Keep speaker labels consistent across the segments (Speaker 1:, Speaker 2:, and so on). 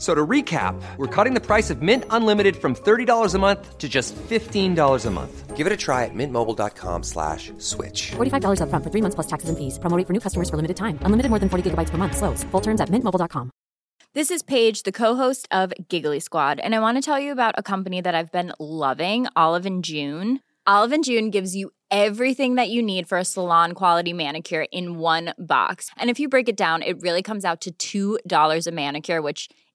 Speaker 1: So to recap, we're cutting the price of Mint Unlimited from $30 a month to just $15 a month. Give it a try at mintmobile.com slash switch.
Speaker 2: $45 upfront for three months plus taxes and fees. Promoting for new customers for limited time. Unlimited more than 40 gigabytes per month. Slows. Full terms at mintmobile.com.
Speaker 3: This is Paige, the co-host of Giggly Squad, and I want to tell you about a company that I've been loving, Olive and June. Olive and June gives you everything that you need for a salon quality manicure in one box. And if you break it down, it really comes out to $2 a manicure, which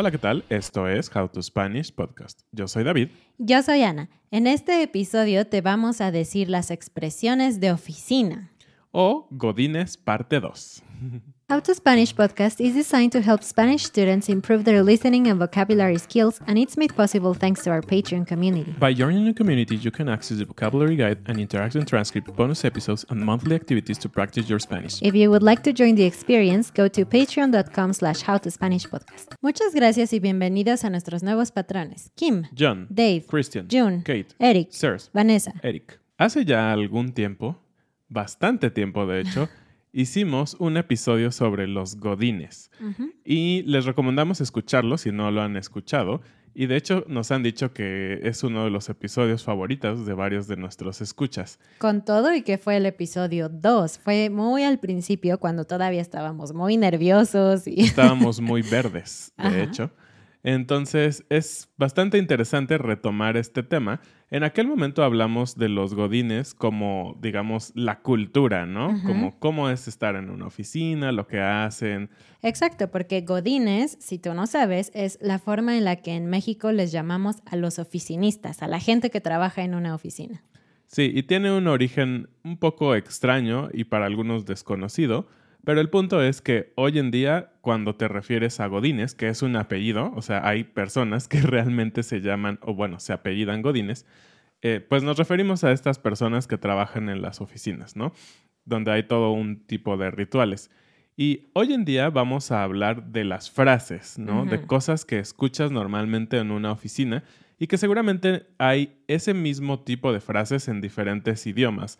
Speaker 4: Hola, ¿qué tal? Esto es How to Spanish Podcast. Yo soy David.
Speaker 5: Yo soy Ana. En este episodio te vamos a decir las expresiones de oficina.
Speaker 4: O Godines parte 2.
Speaker 5: How to Spanish podcast is designed to help Spanish students improve their listening and vocabulary skills, and it's made possible thanks to our Patreon community.
Speaker 4: By joining the community, you can access the vocabulary guide and interactive transcript, bonus episodes, and monthly activities to practice your Spanish.
Speaker 5: If you would like to join the experience, go to patreon.com slash howtospanishpodcast. Muchas gracias y bienvenidos a nuestros nuevos patrones. Kim,
Speaker 4: John,
Speaker 5: Dave,
Speaker 4: Christian,
Speaker 5: June,
Speaker 4: Kate,
Speaker 5: Eric,
Speaker 4: Sirs,
Speaker 5: Vanessa.
Speaker 4: Eric. Hace ya algún tiempo, bastante tiempo de hecho, hicimos un episodio sobre los godines. Y les recomendamos escucharlo si no lo han escuchado. Y de hecho nos han dicho que es uno de los episodios favoritos de varios de nuestros escuchas.
Speaker 5: Con todo y que fue el episodio 2. Fue muy al principio cuando todavía estábamos muy nerviosos y...
Speaker 4: Estábamos muy verdes, de
Speaker 5: Ajá.
Speaker 4: hecho. Entonces es bastante interesante retomar este tema. En aquel momento hablamos de los godines como, digamos, la cultura, ¿no? Como cómo es estar en una oficina, lo que hacen.
Speaker 5: Exacto, porque godines, si tú no sabes, es la forma en la que en México les llamamos a los oficinistas, a la gente que trabaja en una oficina.
Speaker 4: Sí, y tiene un origen un poco extraño y para algunos desconocido, pero el punto es que hoy en día cuando te refieres a Godines, que es un apellido, o sea, hay personas que realmente se llaman, o bueno, se apellidan Godines, eh, pues nos referimos a estas personas que trabajan en las oficinas, ¿no? Donde hay todo un tipo de rituales. Y hoy en día vamos a hablar de las frases, ¿no? De cosas que escuchas normalmente en una oficina y que seguramente hay ese mismo tipo de frases en diferentes idiomas,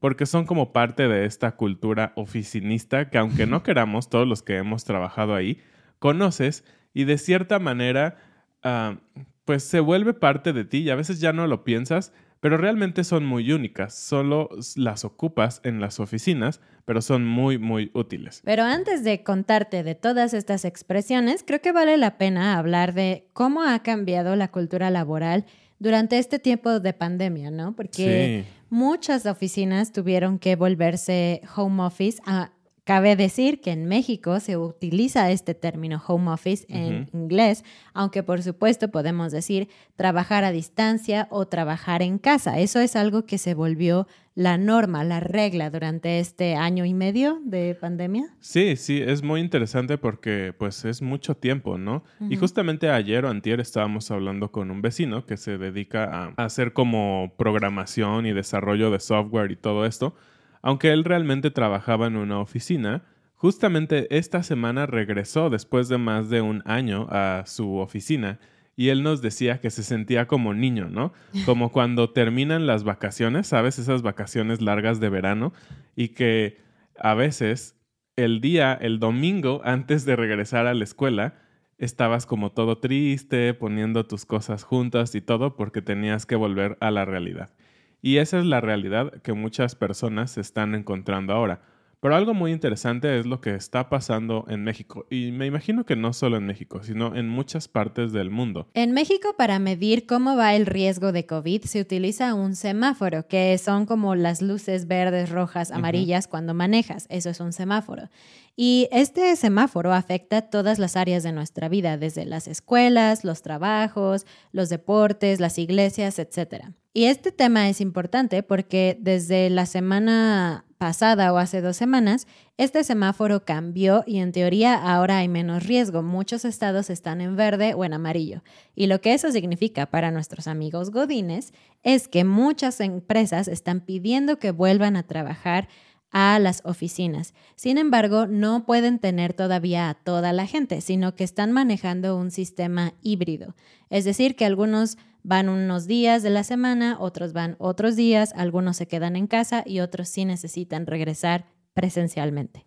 Speaker 4: porque son como parte de esta cultura oficinista que aunque no queramos, todos los que hemos trabajado ahí, conoces y de cierta manera, ah, pues se vuelve parte de ti y a veces ya no lo piensas, pero realmente son muy únicas, solo las ocupas en las oficinas, pero son muy, muy útiles.
Speaker 5: Pero antes de contarte de todas estas expresiones, creo que vale la pena hablar de cómo ha cambiado la cultura laboral durante este tiempo de pandemia, ¿no? Porque
Speaker 4: Sí.
Speaker 5: muchas oficinas tuvieron que volverse home office. Ah, cabe decir que en México se utiliza este término home office en inglés, aunque por supuesto podemos decir trabajar a distancia o trabajar en casa. Eso es algo que se volvió la norma, la regla durante este año y medio de pandemia.
Speaker 4: Sí, sí, es muy interesante porque pues es mucho tiempo, ¿no? Y justamente ayer o antier estábamos hablando con un vecino que se dedica a, a hacer como programación y desarrollo de software y todo esto. Aunque él realmente trabajaba en una oficina, justamente esta semana regresó después de más de un año a su oficina y él nos decía que se sentía como niño, ¿no? Como cuando terminan las vacaciones, ¿sabes? Esas vacaciones largas de verano y que a veces el día, el domingo, antes de regresar a la escuela, estabas como todo triste, poniendo tus cosas juntas y todo porque tenías que volver a la realidad. Y esa es la realidad que muchas personas se están encontrando ahora. Pero algo muy interesante es lo que está pasando en México. Y me imagino que no solo en México, sino en muchas partes del mundo.
Speaker 5: En México, para medir cómo va el riesgo de COVID, se utiliza un semáforo, que son como las luces verdes, rojas, amarillas cuando manejas. Eso es un semáforo. Y este semáforo afecta todas las áreas de nuestra vida, desde las escuelas, los trabajos, los deportes, las iglesias, etc. Y este tema es importante porque desde la semana pasada o hace dos semanas, este semáforo cambió y en teoría ahora hay menos riesgo. Muchos estados están en verde o en amarillo. Y lo que eso significa para nuestros amigos godines es que muchas empresas están pidiendo que vuelvan a trabajar a las oficinas. Sin embargo, no pueden tener todavía a toda la gente, sino que están manejando un sistema híbrido. Es decir, que algunos van unos días de la semana, otros van otros días, algunos se quedan en casa y otros sí necesitan regresar presencialmente.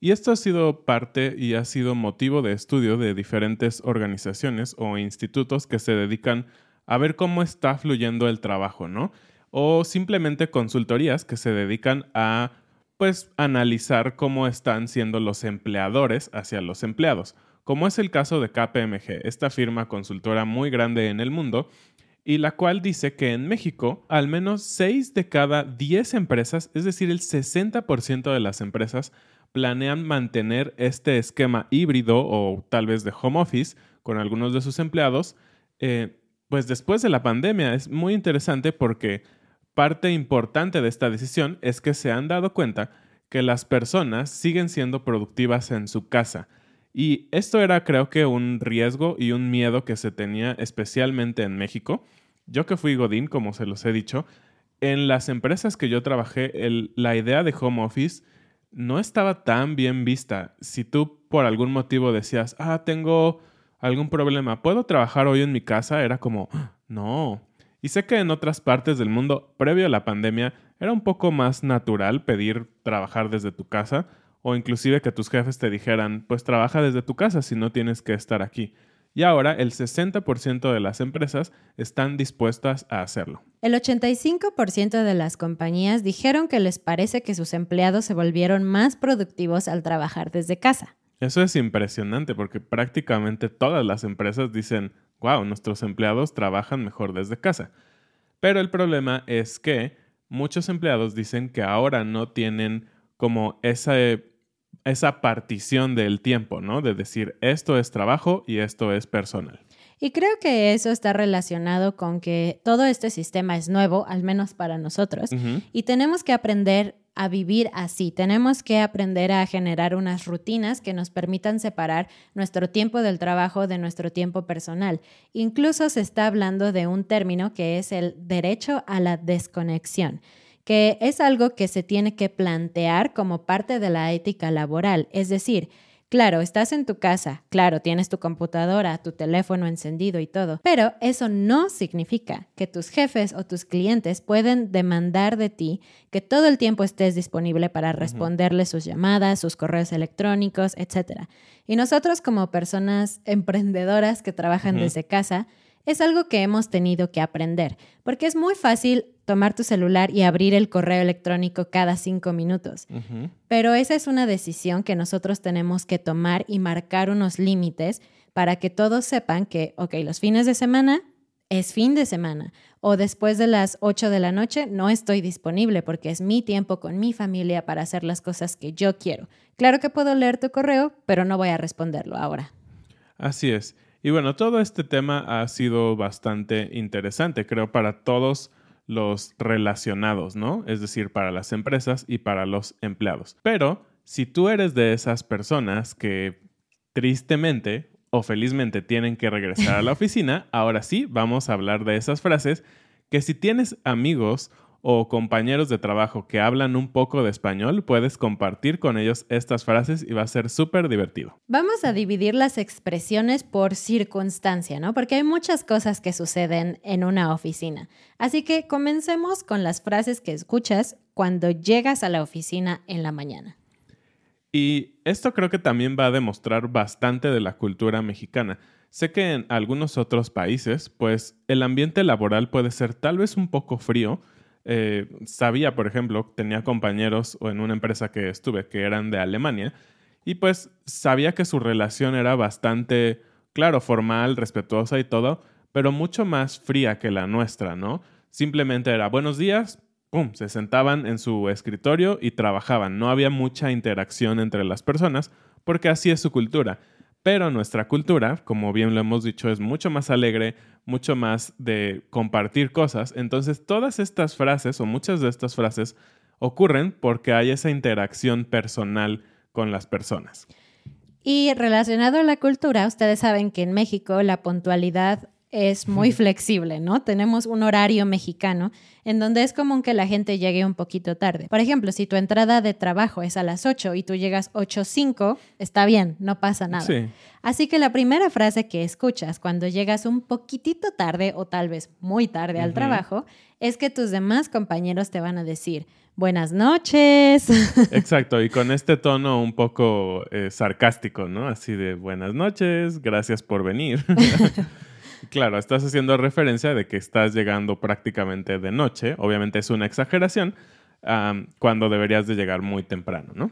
Speaker 4: Y esto ha sido parte y ha sido motivo de estudio de diferentes organizaciones o institutos que se dedican a ver cómo está fluyendo el trabajo, ¿no? O simplemente consultorías que se dedican a pues analizar cómo están siendo los empleadores hacia los empleados, como es el caso de KPMG, esta firma consultora muy grande en el mundo, y la cual dice que en México al menos 6 de cada 10 empresas, es decir, el 60% de las empresas, planean mantener este esquema híbrido o tal vez de home office con algunos de sus empleados, eh, pues después de la pandemia. Es muy interesante porque Parte importante de esta decisión es que se han dado cuenta que las personas siguen siendo productivas en su casa. Y esto era creo que un riesgo y un miedo que se tenía especialmente en México. Yo que fui Godín, como se los he dicho, en las empresas que yo trabajé, la idea de home office no estaba tan bien vista. Si tú por algún motivo decías, ah, tengo algún problema, ¿puedo trabajar hoy en mi casa? Era como, no, y sé que en otras partes del mundo, previo a la pandemia, era un poco más natural pedir trabajar desde tu casa o inclusive que tus jefes te dijeran, pues trabaja desde tu casa si no tienes que estar aquí. Y ahora el 60% de las empresas están dispuestas a hacerlo.
Speaker 5: El 85% de las compañías dijeron que les parece que sus empleados se volvieron más productivos al trabajar desde casa.
Speaker 4: Eso es impresionante porque prácticamente todas las empresas dicen, wow, nuestros empleados trabajan mejor desde casa. Pero el problema es que muchos empleados dicen que ahora no tienen como esa, esa partición del tiempo, ¿no? De decir, esto es trabajo y esto es personal.
Speaker 5: Y creo que eso está relacionado con que todo este sistema es nuevo, al menos para nosotros, y tenemos que aprender a vivir así. Tenemos que aprender a generar unas rutinas que nos permitan separar nuestro tiempo del trabajo de nuestro tiempo personal. Incluso se está hablando de un término que es el derecho a la desconexión que es algo que se tiene que plantear como parte de la ética laboral, es decir, Claro, estás en tu casa, claro, tienes tu computadora, tu teléfono encendido y todo, pero eso no significa que tus jefes o tus clientes pueden demandar de ti que todo el tiempo estés disponible para responderles sus llamadas, sus correos electrónicos, etc. Y nosotros como personas emprendedoras que trabajan desde casa, es algo que hemos tenido que aprender, porque es muy fácil tomar tu celular y abrir el correo electrónico cada cinco minutos. Pero esa es una decisión que nosotros tenemos que tomar y marcar unos límites para que todos sepan que, ok, los fines de semana es fin de semana o después de las 8 de la noche no estoy disponible porque es mi tiempo con mi familia para hacer las cosas que yo quiero. Claro que puedo leer tu correo, pero no voy a responderlo ahora.
Speaker 4: Así es. Y bueno, todo este tema ha sido bastante interesante, creo, para todos los relacionados, ¿no? Es decir, para las empresas y para los empleados. Pero si tú eres de esas personas que tristemente o felizmente tienen que regresar a la oficina, ahora sí vamos a hablar de esas frases que si tienes amigos o compañeros de trabajo que hablan un poco de español, puedes compartir con ellos estas frases y va a ser súper divertido.
Speaker 5: Vamos a dividir las expresiones por circunstancia, ¿no? Porque hay muchas cosas que suceden en una oficina. Así que comencemos con las frases que escuchas cuando llegas a la oficina en la mañana.
Speaker 4: Y esto creo que también va a demostrar bastante de la cultura mexicana. Sé que en algunos otros países, pues el ambiente laboral puede ser tal vez un poco frío, eh, sabía, por ejemplo, tenía compañeros en una empresa que estuve que eran de Alemania y pues sabía que su relación era bastante, claro, formal, respetuosa y todo, pero mucho más fría que la nuestra, ¿no? Simplemente era buenos días, ¡pum!, se sentaban en su escritorio y trabajaban. No había mucha interacción entre las personas porque así es su cultura. Pero nuestra cultura, como bien lo hemos dicho, es mucho más alegre, mucho más de compartir cosas. Entonces, todas estas frases o muchas de estas frases ocurren porque hay esa interacción personal con las personas.
Speaker 5: Y relacionado a la cultura, ustedes saben que en México la puntualidad es muy flexible, ¿no? Tenemos un horario mexicano en donde es común que la gente llegue un poquito tarde. Por ejemplo, si tu entrada de trabajo es a las 8 y tú llegas 8.05, está bien, no pasa nada. Así que la primera frase que escuchas cuando llegas un poquitito tarde o tal vez muy tarde al trabajo es que tus demás compañeros te van a decir, buenas noches.
Speaker 4: Exacto, y con este tono un poco eh, sarcástico, ¿no? Así de buenas noches, gracias por venir. Claro, estás haciendo referencia de que estás llegando prácticamente de noche. Obviamente es una exageración cuando deberías de llegar muy temprano, ¿no?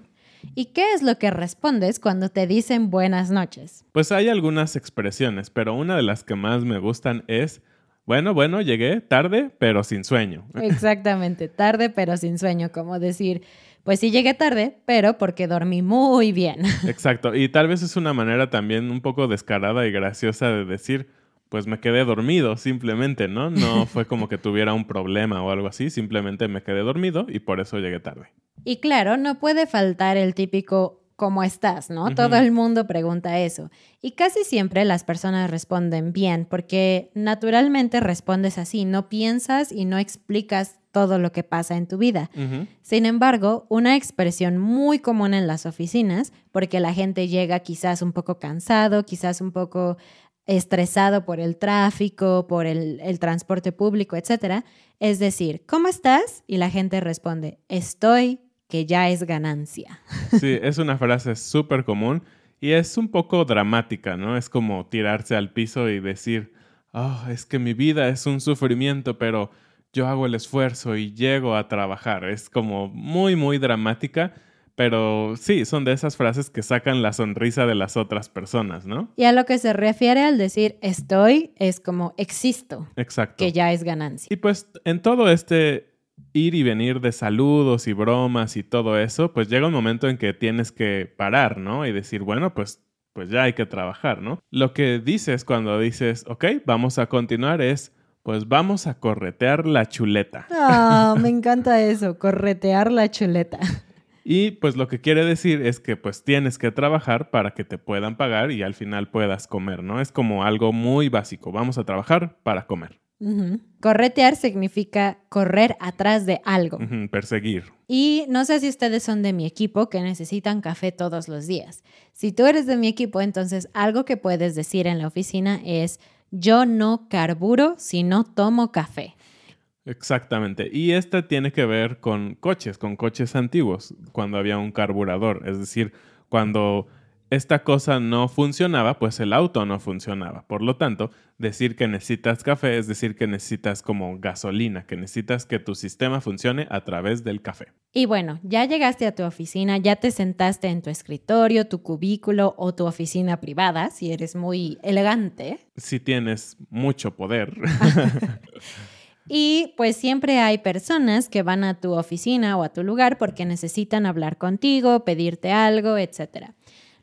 Speaker 5: ¿Y qué es lo que respondes cuando te dicen buenas noches?
Speaker 4: Pues hay algunas expresiones, pero una de las que más me gustan es, bueno, bueno, llegué tarde, pero sin sueño.
Speaker 5: Exactamente, tarde, pero sin sueño, como decir, pues sí llegué tarde, pero porque dormí muy bien.
Speaker 4: Exacto, y tal vez es una manera también un poco descarada y graciosa de decir, pues me quedé dormido simplemente, ¿no? No fue como que tuviera un problema o algo así, simplemente me quedé dormido y por eso llegué tarde.
Speaker 5: Y claro, no puede faltar el típico ¿cómo estás? ¿no? Todo el mundo pregunta eso. Y casi siempre las personas responden bien, porque naturalmente respondes así, no piensas y no explicas todo lo que pasa en tu vida. Sin embargo, una expresión muy común en las oficinas, porque la gente llega quizás un poco cansado, quizás un poco estresado por el tráfico, por el, transporte público, etc. Es decir, ¿cómo estás? Y la gente responde, estoy, que ya es ganancia.
Speaker 4: Sí, es una frase súper común y es un poco dramática, ¿no? Es como tirarse al piso y decir, oh, es que mi vida es un sufrimiento, pero yo hago el esfuerzo y llego a trabajar. Es como muy, muy dramática pero sí, son de esas frases que sacan la sonrisa de las otras personas, ¿no?
Speaker 5: Y a lo que se refiere al decir estoy es como existo.
Speaker 4: Exacto.
Speaker 5: Que ya es ganancia.
Speaker 4: Y pues en todo este ir y venir de saludos y bromas y todo eso, pues llega un momento en que tienes que parar, ¿no? Y decir, bueno, pues, pues ya hay que trabajar, ¿no? Lo que dices cuando dices, ok, vamos a continuar es, pues vamos a corretear la chuleta.
Speaker 5: Ah, me encanta eso, corretear la chuleta.
Speaker 4: Y pues lo que quiere decir es que pues tienes que trabajar para que te puedan pagar y al final puedas comer, ¿no? Es como algo muy básico. Vamos a trabajar para comer.
Speaker 5: Corretear significa correr atrás de algo.
Speaker 4: Perseguir.
Speaker 5: Y no sé si ustedes son de mi equipo que necesitan café todos los días. Si tú eres de mi equipo, entonces algo que puedes decir en la oficina es, yo no carburo si no tomo café.
Speaker 4: Exactamente. Y este tiene que ver con coches, con coches antiguos, cuando había un carburador. Es decir, cuando esta cosa no funcionaba, pues el auto no funcionaba. Por lo tanto, decir que necesitas café es decir que necesitas como gasolina, que necesitas que tu sistema funcione a través del café.
Speaker 5: Y bueno, ya llegaste a tu oficina, ya te sentaste en tu escritorio, tu cubículo o tu oficina privada, si eres muy elegante.
Speaker 4: Si tienes mucho poder.
Speaker 5: Y pues siempre hay personas que van a tu oficina o a tu lugar porque necesitan hablar contigo, pedirte algo, etc.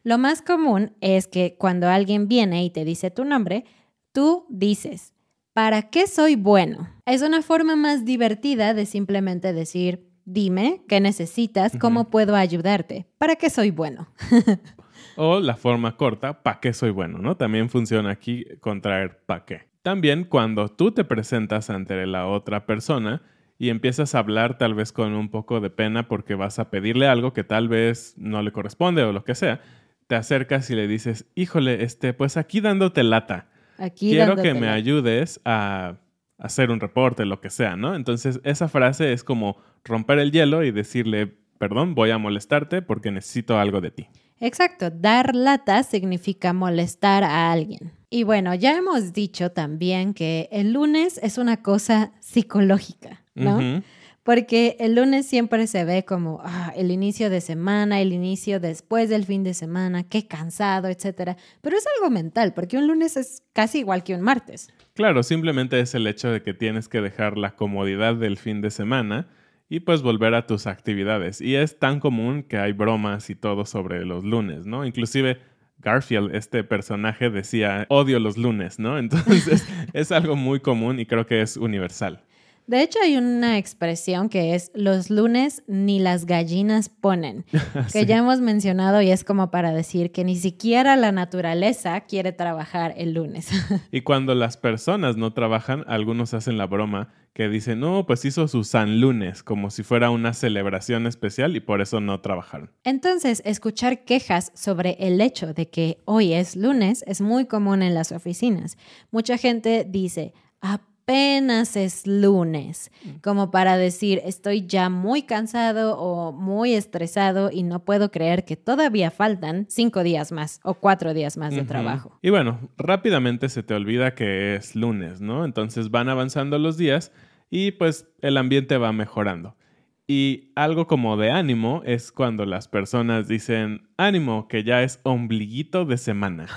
Speaker 5: Lo más común es que cuando alguien viene y te dice tu nombre, tú dices, ¿para qué soy bueno? Es una forma más divertida de simplemente decir, dime qué necesitas, cómo puedo ayudarte, ¿para qué soy bueno?
Speaker 4: o la forma corta, ¿para qué soy bueno? ¿no? También funciona aquí contraer ¿para qué? También cuando tú te presentas ante la otra persona y empiezas a hablar tal vez con un poco de pena porque vas a pedirle algo que tal vez no le corresponde o lo que sea, te acercas y le dices, híjole, este, pues aquí dándote lata.
Speaker 5: Aquí
Speaker 4: Quiero que me ayudes a hacer un reporte, lo que sea, ¿no? Entonces, esa frase es como romper el hielo y decirle, perdón, voy a molestarte porque necesito algo de ti.
Speaker 5: Exacto, dar lata significa molestar a alguien. Y bueno, ya hemos dicho también que el lunes es una cosa psicológica, ¿no? Porque el lunes siempre se ve como ah, el inicio de semana, el inicio después del fin de semana, qué cansado, etcétera. Pero es algo mental, porque un lunes es casi igual que un martes.
Speaker 4: Claro, simplemente es el hecho de que tienes que dejar la comodidad del fin de semana y pues volver a tus actividades. Y es tan común que hay bromas y todo sobre los lunes, ¿no? Inclusive Garfield, este personaje, decía, odio los lunes, ¿no? Entonces es algo muy común y creo que es universal.
Speaker 5: De hecho, hay una expresión que es los lunes ni las gallinas ponen, que ya hemos mencionado y es como para decir que ni siquiera la naturaleza quiere trabajar el lunes.
Speaker 4: Y cuando las personas no trabajan, algunos hacen la broma que dicen, no, pues hizo su San Lunes, como si fuera una celebración especial y por eso no trabajaron.
Speaker 5: Entonces, escuchar quejas sobre el hecho de que hoy es lunes es muy común en las oficinas. Mucha gente dice, apenas es lunes, como para decir, estoy ya muy cansado o muy estresado y no puedo creer que todavía faltan cinco días más o cuatro días más de trabajo.
Speaker 4: Y bueno, rápidamente se te olvida que es lunes, ¿no? Entonces van avanzando los días y pues el ambiente va mejorando. Y algo como de ánimo es cuando las personas dicen, ánimo, que ya es ombliguito de semana.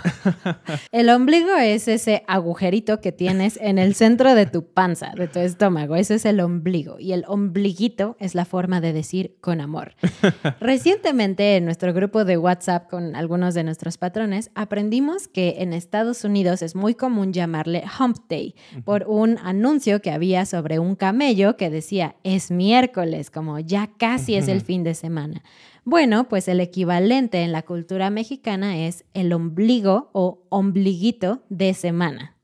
Speaker 5: El ombligo es ese agujerito que tienes en el centro de tu panza, de tu estómago. Ese es el ombligo. Y el ombliguito es la forma de decir con amor. Recientemente en nuestro grupo de WhatsApp con algunos de nuestros patrones, aprendimos que en Estados Unidos es muy común llamarle Hump Day por un anuncio que había sobre un camello que decía es miércoles, como ya casi es el fin de semana. Bueno, pues el equivalente en la cultura mexicana es el ombligo o ombliguito de semana,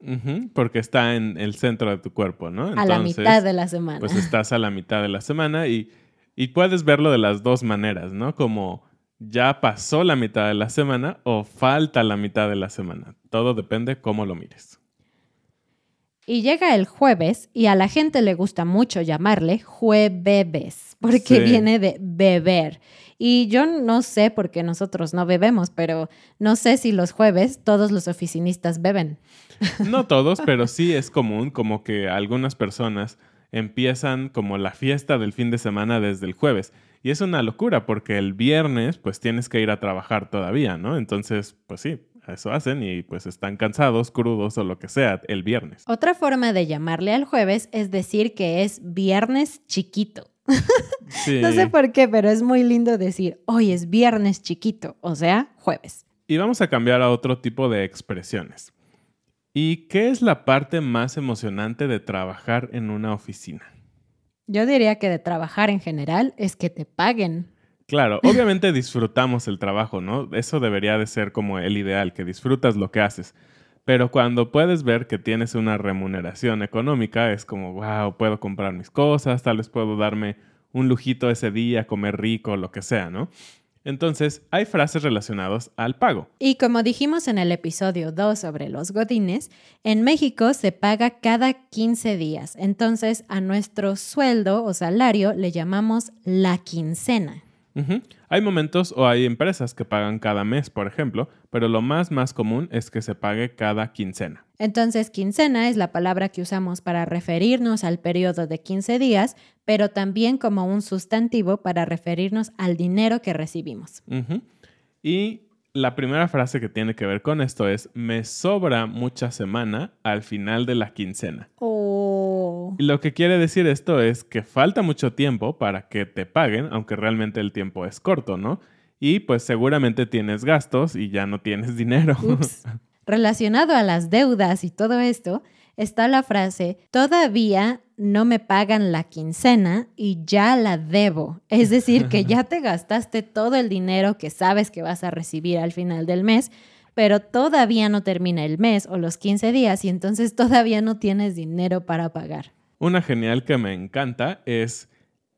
Speaker 4: porque está en el centro de tu cuerpo, ¿no?
Speaker 5: a la mitad de la semana.
Speaker 4: Pues estás a la mitad de la semana y, y puedes verlo de las dos maneras, ¿no? Como ya pasó la mitad de la semana o falta la mitad de la semana. Todo depende cómo lo mires.
Speaker 5: Y llega el jueves y a la gente le gusta mucho llamarle jueves, porque
Speaker 4: Sí.
Speaker 5: viene de beber. Y yo no sé por qué nosotros no bebemos, pero no sé si los jueves todos los oficinistas beben.
Speaker 4: No todos, pero sí es común como que algunas personas empiezan como la fiesta del fin de semana desde el jueves. Y es una locura porque el viernes pues tienes que ir a trabajar todavía, ¿no? Entonces, pues sí, eso hacen y pues están cansados, crudos o lo que sea el viernes.
Speaker 5: Otra forma de llamarle al jueves es decir que es viernes chiquito.
Speaker 4: Sí.
Speaker 5: No sé por qué, pero es muy lindo decir hoy es viernes chiquito, o sea, jueves.
Speaker 4: Y vamos a cambiar a otro tipo de expresiones. ¿Y qué es la parte más emocionante de trabajar en una oficina?
Speaker 5: Yo diría que de trabajar en general es que te paguen.
Speaker 4: Claro, obviamente disfrutamos el trabajo, ¿no? Eso debería de ser como el ideal, que disfrutas lo que haces. Pero cuando puedes ver que tienes una remuneración económica, es como, wow, puedo comprar mis cosas, tal vez puedo darme un lujito ese día, comer rico, lo que sea, ¿no? Entonces, hay frases relacionadas al pago.
Speaker 5: Y como dijimos en el episodio 2 sobre los godines, en México se paga cada 15 días. Entonces, a nuestro sueldo o salario le llamamos la quincena.
Speaker 4: Hay momentos o hay empresas que pagan cada mes, por ejemplo, pero lo más más común es que se pague cada quincena.
Speaker 5: Entonces, quincena es la palabra que usamos para referirnos al periodo de 15 días, pero también como un sustantivo para referirnos al dinero que recibimos.
Speaker 4: Y la primera frase que tiene que ver con esto es, me sobra mucha semana al final de la quincena.
Speaker 5: Oh.
Speaker 4: Lo que quiere decir esto es que falta mucho tiempo para que te paguen, aunque realmente el tiempo es corto, ¿no? Y pues seguramente tienes gastos y ya no tienes dinero.
Speaker 5: Relacionado a las deudas y todo esto, está la frase, todavía no me pagan la quincena y ya la debo. Es decir, que ya te gastaste todo el dinero que sabes que vas a recibir al final del mes, pero todavía no termina el mes o los 15 días y entonces todavía no tienes dinero para pagar.
Speaker 4: Una genial que me encanta es,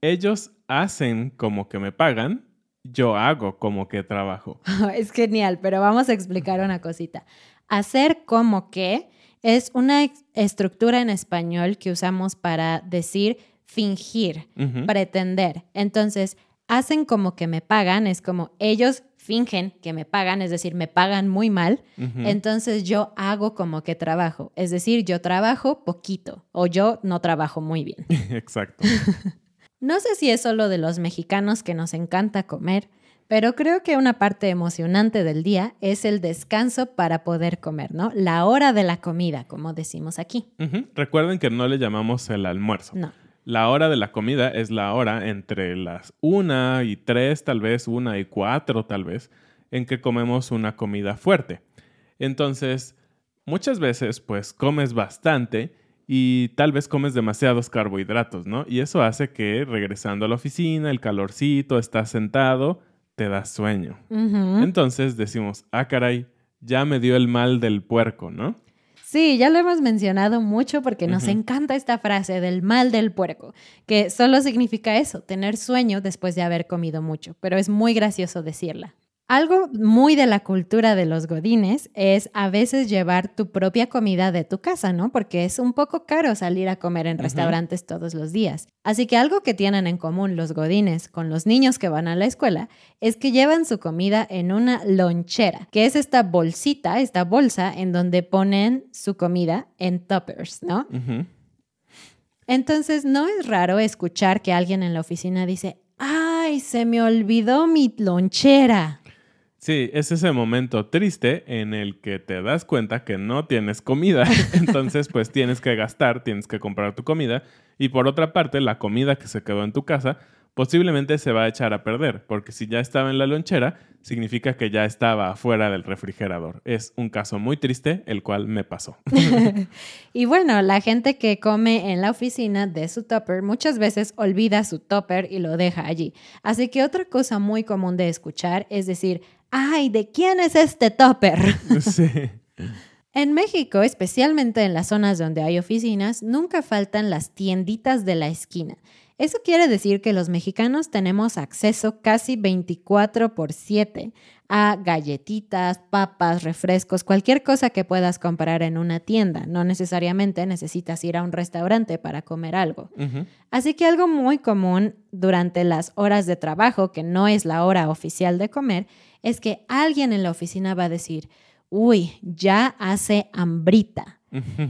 Speaker 4: ellos hacen como que me pagan, yo hago como que trabajo.
Speaker 5: es genial, pero vamos a explicar una cosita. Hacer como que es una estructura en español que usamos para decir fingir, pretender. Entonces, hacen como que me pagan, es como ellos fingen que me pagan, es decir, me pagan muy mal, entonces yo hago como que trabajo, es decir, yo trabajo poquito o yo no trabajo muy bien.
Speaker 4: Exacto.
Speaker 5: no sé si es solo de los mexicanos que nos encanta comer, pero creo que una parte emocionante del día es el descanso para poder comer, ¿no? La hora de la comida, como decimos aquí.
Speaker 4: Recuerden que no le llamamos el almuerzo.
Speaker 5: No.
Speaker 4: La hora de la comida es la hora entre las una y tres, tal vez una y cuatro, tal vez, en que comemos una comida fuerte. Entonces, muchas veces, pues comes bastante y tal vez comes demasiados carbohidratos, ¿no? Y eso hace que regresando a la oficina, el calorcito, estás sentado, te da sueño. Entonces decimos, ah, caray, ya me dio el mal del puerco, ¿no?
Speaker 5: Sí, ya lo hemos mencionado mucho porque nos encanta esta frase del mal del puerco, que solo significa eso, tener sueño después de haber comido mucho, pero es muy gracioso decirla. Algo muy de la cultura de los godines es a veces llevar tu propia comida de tu casa, ¿no? Porque es un poco caro salir a comer en restaurantes todos los días. Así que algo que tienen en común los godines con los niños que van a la escuela es que llevan su comida en una lonchera, que es esta bolsita, esta bolsa en donde ponen su comida en toppers, ¿no? Entonces, no es raro escuchar que alguien en la oficina dice, ay, se me olvidó mi lonchera.
Speaker 4: Sí, es ese momento triste en el que te das cuenta que no tienes comida. Entonces, pues tienes que gastar, tienes que comprar tu comida. Y por otra parte, la comida que se quedó en tu casa posiblemente se va a echar a perder, porque si ya estaba en la lonchera, significa que ya estaba afuera del refrigerador. Es un caso muy triste, el cual me pasó.
Speaker 5: y bueno, la gente que come en la oficina de su topper muchas veces olvida su topper y lo deja allí. Así que otra cosa muy común de escuchar es decir, ay, ¿de quién es este topper? Sí. En México, especialmente en las zonas donde hay oficinas, nunca faltan las tienditas de la esquina. Eso quiere decir que los mexicanos tenemos acceso casi 24 por 7 a galletitas, papas, refrescos, cualquier cosa que puedas comprar en una tienda. No necesariamente necesitas ir a un restaurante para comer algo. Así que algo muy común durante las horas de trabajo, que no es la hora oficial de comer, es que alguien en la oficina va a decir, uy, ya hace hambrita.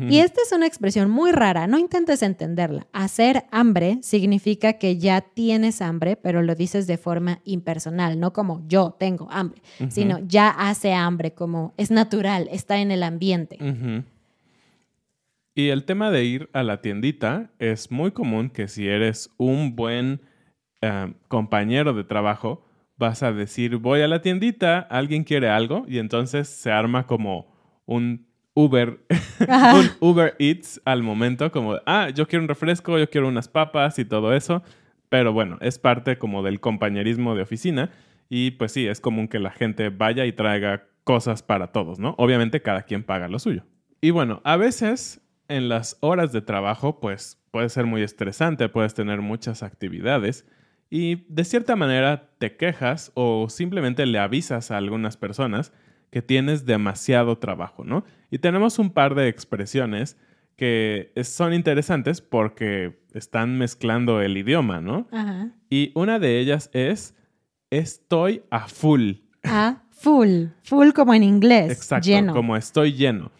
Speaker 5: Y esta es una expresión muy rara, no intentes entenderla. Hacer hambre significa que ya tienes hambre, pero lo dices de forma impersonal, no como yo tengo hambre, sino ya hace hambre, como es natural, está en el ambiente.
Speaker 4: Y el tema de ir a la tiendita es muy común que si eres un buen eh, compañero de trabajo, vas a decir, voy a la tiendita, alguien quiere algo, y entonces se arma como un Uber, un Uber Eats al momento, como, ah, yo quiero un refresco, yo quiero unas papas y todo eso, pero bueno, es parte como del compañerismo de oficina, y pues sí, es común que la gente vaya y traiga cosas para todos, ¿no? Obviamente cada quien paga lo suyo. Y bueno, a veces en las horas de trabajo, pues puede ser muy estresante, puedes tener muchas actividades, y de cierta manera te quejas o simplemente le avisas a algunas personas que tienes demasiado trabajo, ¿no? Y tenemos un par de expresiones que son interesantes porque están mezclando el idioma, ¿no? Ajá. Y una de ellas es estoy a full.
Speaker 5: A full. Full como en inglés.
Speaker 4: Exacto,
Speaker 5: lleno.
Speaker 4: como estoy lleno.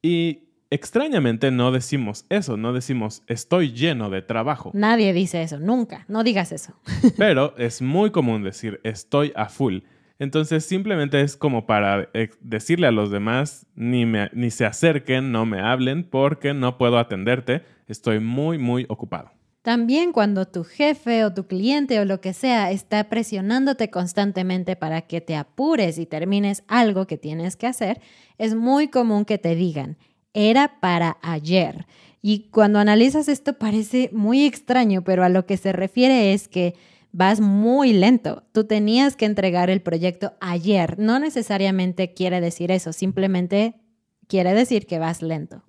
Speaker 4: Y extrañamente no decimos eso, no decimos estoy lleno de trabajo.
Speaker 5: Nadie dice eso, nunca, no digas eso.
Speaker 4: Pero es muy común decir estoy a full. Entonces simplemente es como para decirle a los demás ni, me, ni se acerquen, no me hablen porque no puedo atenderte, estoy muy, muy ocupado.
Speaker 5: También cuando tu jefe o tu cliente o lo que sea está presionándote constantemente para que te apures y termines algo que tienes que hacer, es muy común que te digan, era para ayer. Y cuando analizas esto parece muy extraño, pero a lo que se refiere es que vas muy lento. Tú tenías que entregar el proyecto ayer. No necesariamente quiere decir eso, simplemente quiere decir que vas lento.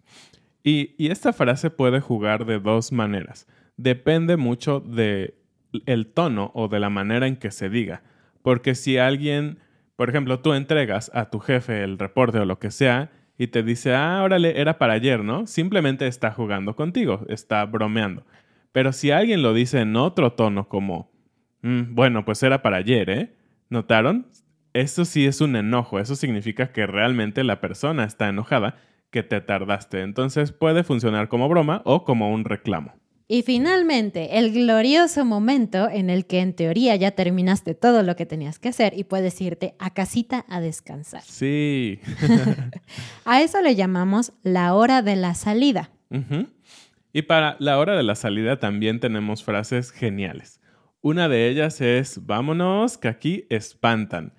Speaker 4: Y, y esta frase puede jugar de dos maneras. Depende mucho de tono o de la manera en que se diga. Porque si alguien, por ejemplo, tú entregas a tu jefe el reporte o lo que sea y te dice, ah, órale, era para ayer, ¿no? Simplemente está jugando contigo, está bromeando. Pero si alguien lo dice en otro tono como, mm, bueno, pues era para ayer, ¿eh? ¿Notaron? Eso sí es un enojo, eso significa que realmente la persona está enojada que te tardaste. Entonces puede funcionar como broma o como un reclamo.
Speaker 5: Y finalmente, el glorioso momento en el que en teoría ya terminaste todo lo que tenías que hacer y puedes irte a casita a descansar.
Speaker 4: Sí.
Speaker 5: a eso le llamamos la hora de la salida.
Speaker 4: Y para la hora de la salida también tenemos frases geniales. Una de ellas es, vámonos, que aquí espantan.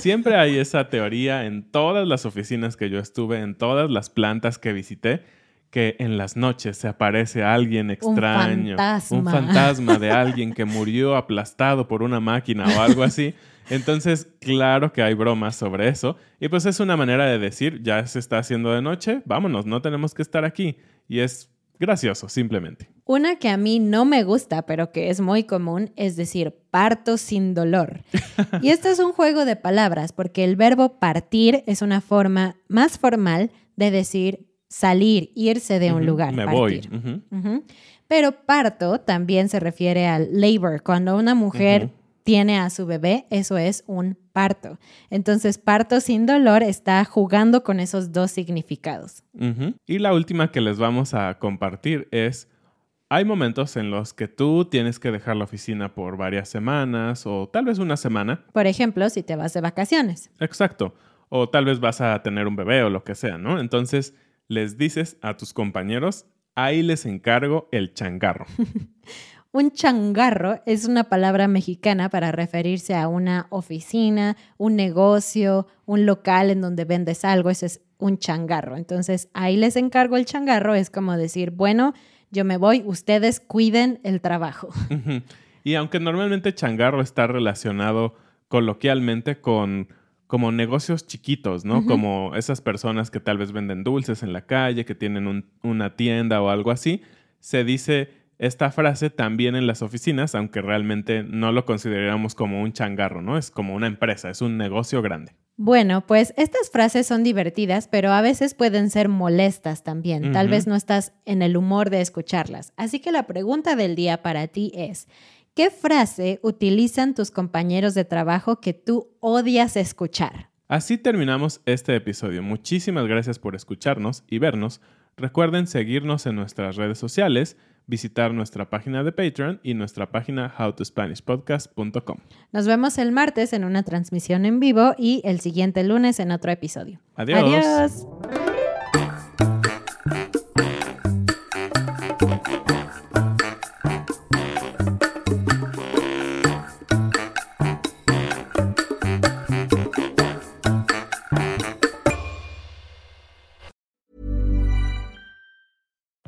Speaker 4: Siempre hay esa teoría en todas las oficinas que yo estuve, en todas las plantas que visité que en las noches se aparece alguien extraño,
Speaker 5: un fantasma,
Speaker 4: un fantasma de alguien que murió aplastado por una máquina o algo así. Entonces, claro que hay bromas sobre eso. Y pues es una manera de decir, ya se está haciendo de noche, vámonos, no tenemos que estar aquí. Y es gracioso, simplemente.
Speaker 5: Una que a mí no me gusta, pero que es muy común, es decir, parto sin dolor. y esto es un juego de palabras, porque el verbo partir es una forma más formal de decir salir, irse de un lugar.
Speaker 4: Me
Speaker 5: partir.
Speaker 4: voy.
Speaker 5: Pero parto también se refiere al labor. Cuando una mujer tiene a su bebé, eso es un parto. Entonces, parto sin dolor está jugando con esos dos significados.
Speaker 4: Y la última que les vamos a compartir es, hay momentos en los que tú tienes que dejar la oficina por varias semanas o tal vez una semana.
Speaker 5: Por ejemplo, si te vas de vacaciones.
Speaker 4: Exacto. O tal vez vas a tener un bebé o lo que sea, ¿no? Entonces, les dices a tus compañeros, ahí les encargo el changarro.
Speaker 5: un changarro es una palabra mexicana para referirse a una oficina, un negocio, un local en donde vendes algo. Ese es un changarro. Entonces, ahí les encargo el changarro. Es como decir, bueno, yo me voy, ustedes cuiden el trabajo.
Speaker 4: y aunque normalmente changarro está relacionado coloquialmente con como negocios chiquitos, ¿no? Como esas personas que tal vez venden dulces en la calle, que tienen una tienda o algo así. Se dice esta frase también en las oficinas, aunque realmente no lo consideramos como un changarro, ¿no? Es como una empresa, es un negocio grande.
Speaker 5: Bueno, pues estas frases son divertidas, pero a veces pueden ser molestas también. Tal vez no estás en el humor de escucharlas. Así que la pregunta del día para ti es, ¿Qué frase utilizan tus compañeros de trabajo que tú odias escuchar?
Speaker 4: Así terminamos este episodio. Muchísimas gracias por escucharnos y vernos. Recuerden seguirnos en nuestras redes sociales, visitar nuestra página de Patreon y nuestra página howtospanishpodcast.com.
Speaker 5: Nos vemos el martes en una transmisión en vivo y el siguiente lunes en otro episodio.
Speaker 4: Adiós.
Speaker 5: Adiós.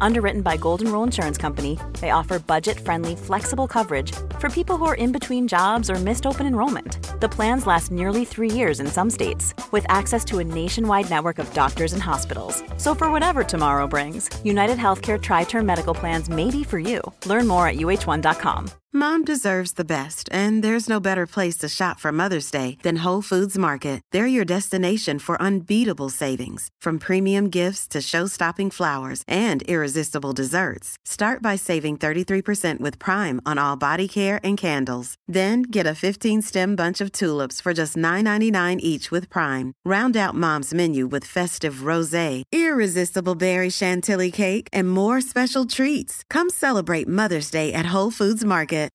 Speaker 6: Underwritten by Golden Rule Insurance Company, they offer budget friendly, flexible coverage for people who are in between jobs or missed open enrollment. The plans last nearly three years in some states, with access to a nationwide network of doctors and hospitals. So, for whatever tomorrow brings, United Healthcare Tri Term Medical Plans may be for you. Learn more at uh1.com.
Speaker 7: Mom deserves the best, and there's no better place to shop for Mother's Day than Whole Foods Market. They're your destination for unbeatable savings, from premium gifts to show-stopping flowers and irresistible desserts. Start by saving 33% with Prime on all body care and candles. Then get a 15-stem bunch of tulips for just $9.99 each with Prime. Round out Mom's menu with festive rosé, irresistible berry chantilly cake, and more special treats. Come celebrate Mother's Day at Whole Foods Market.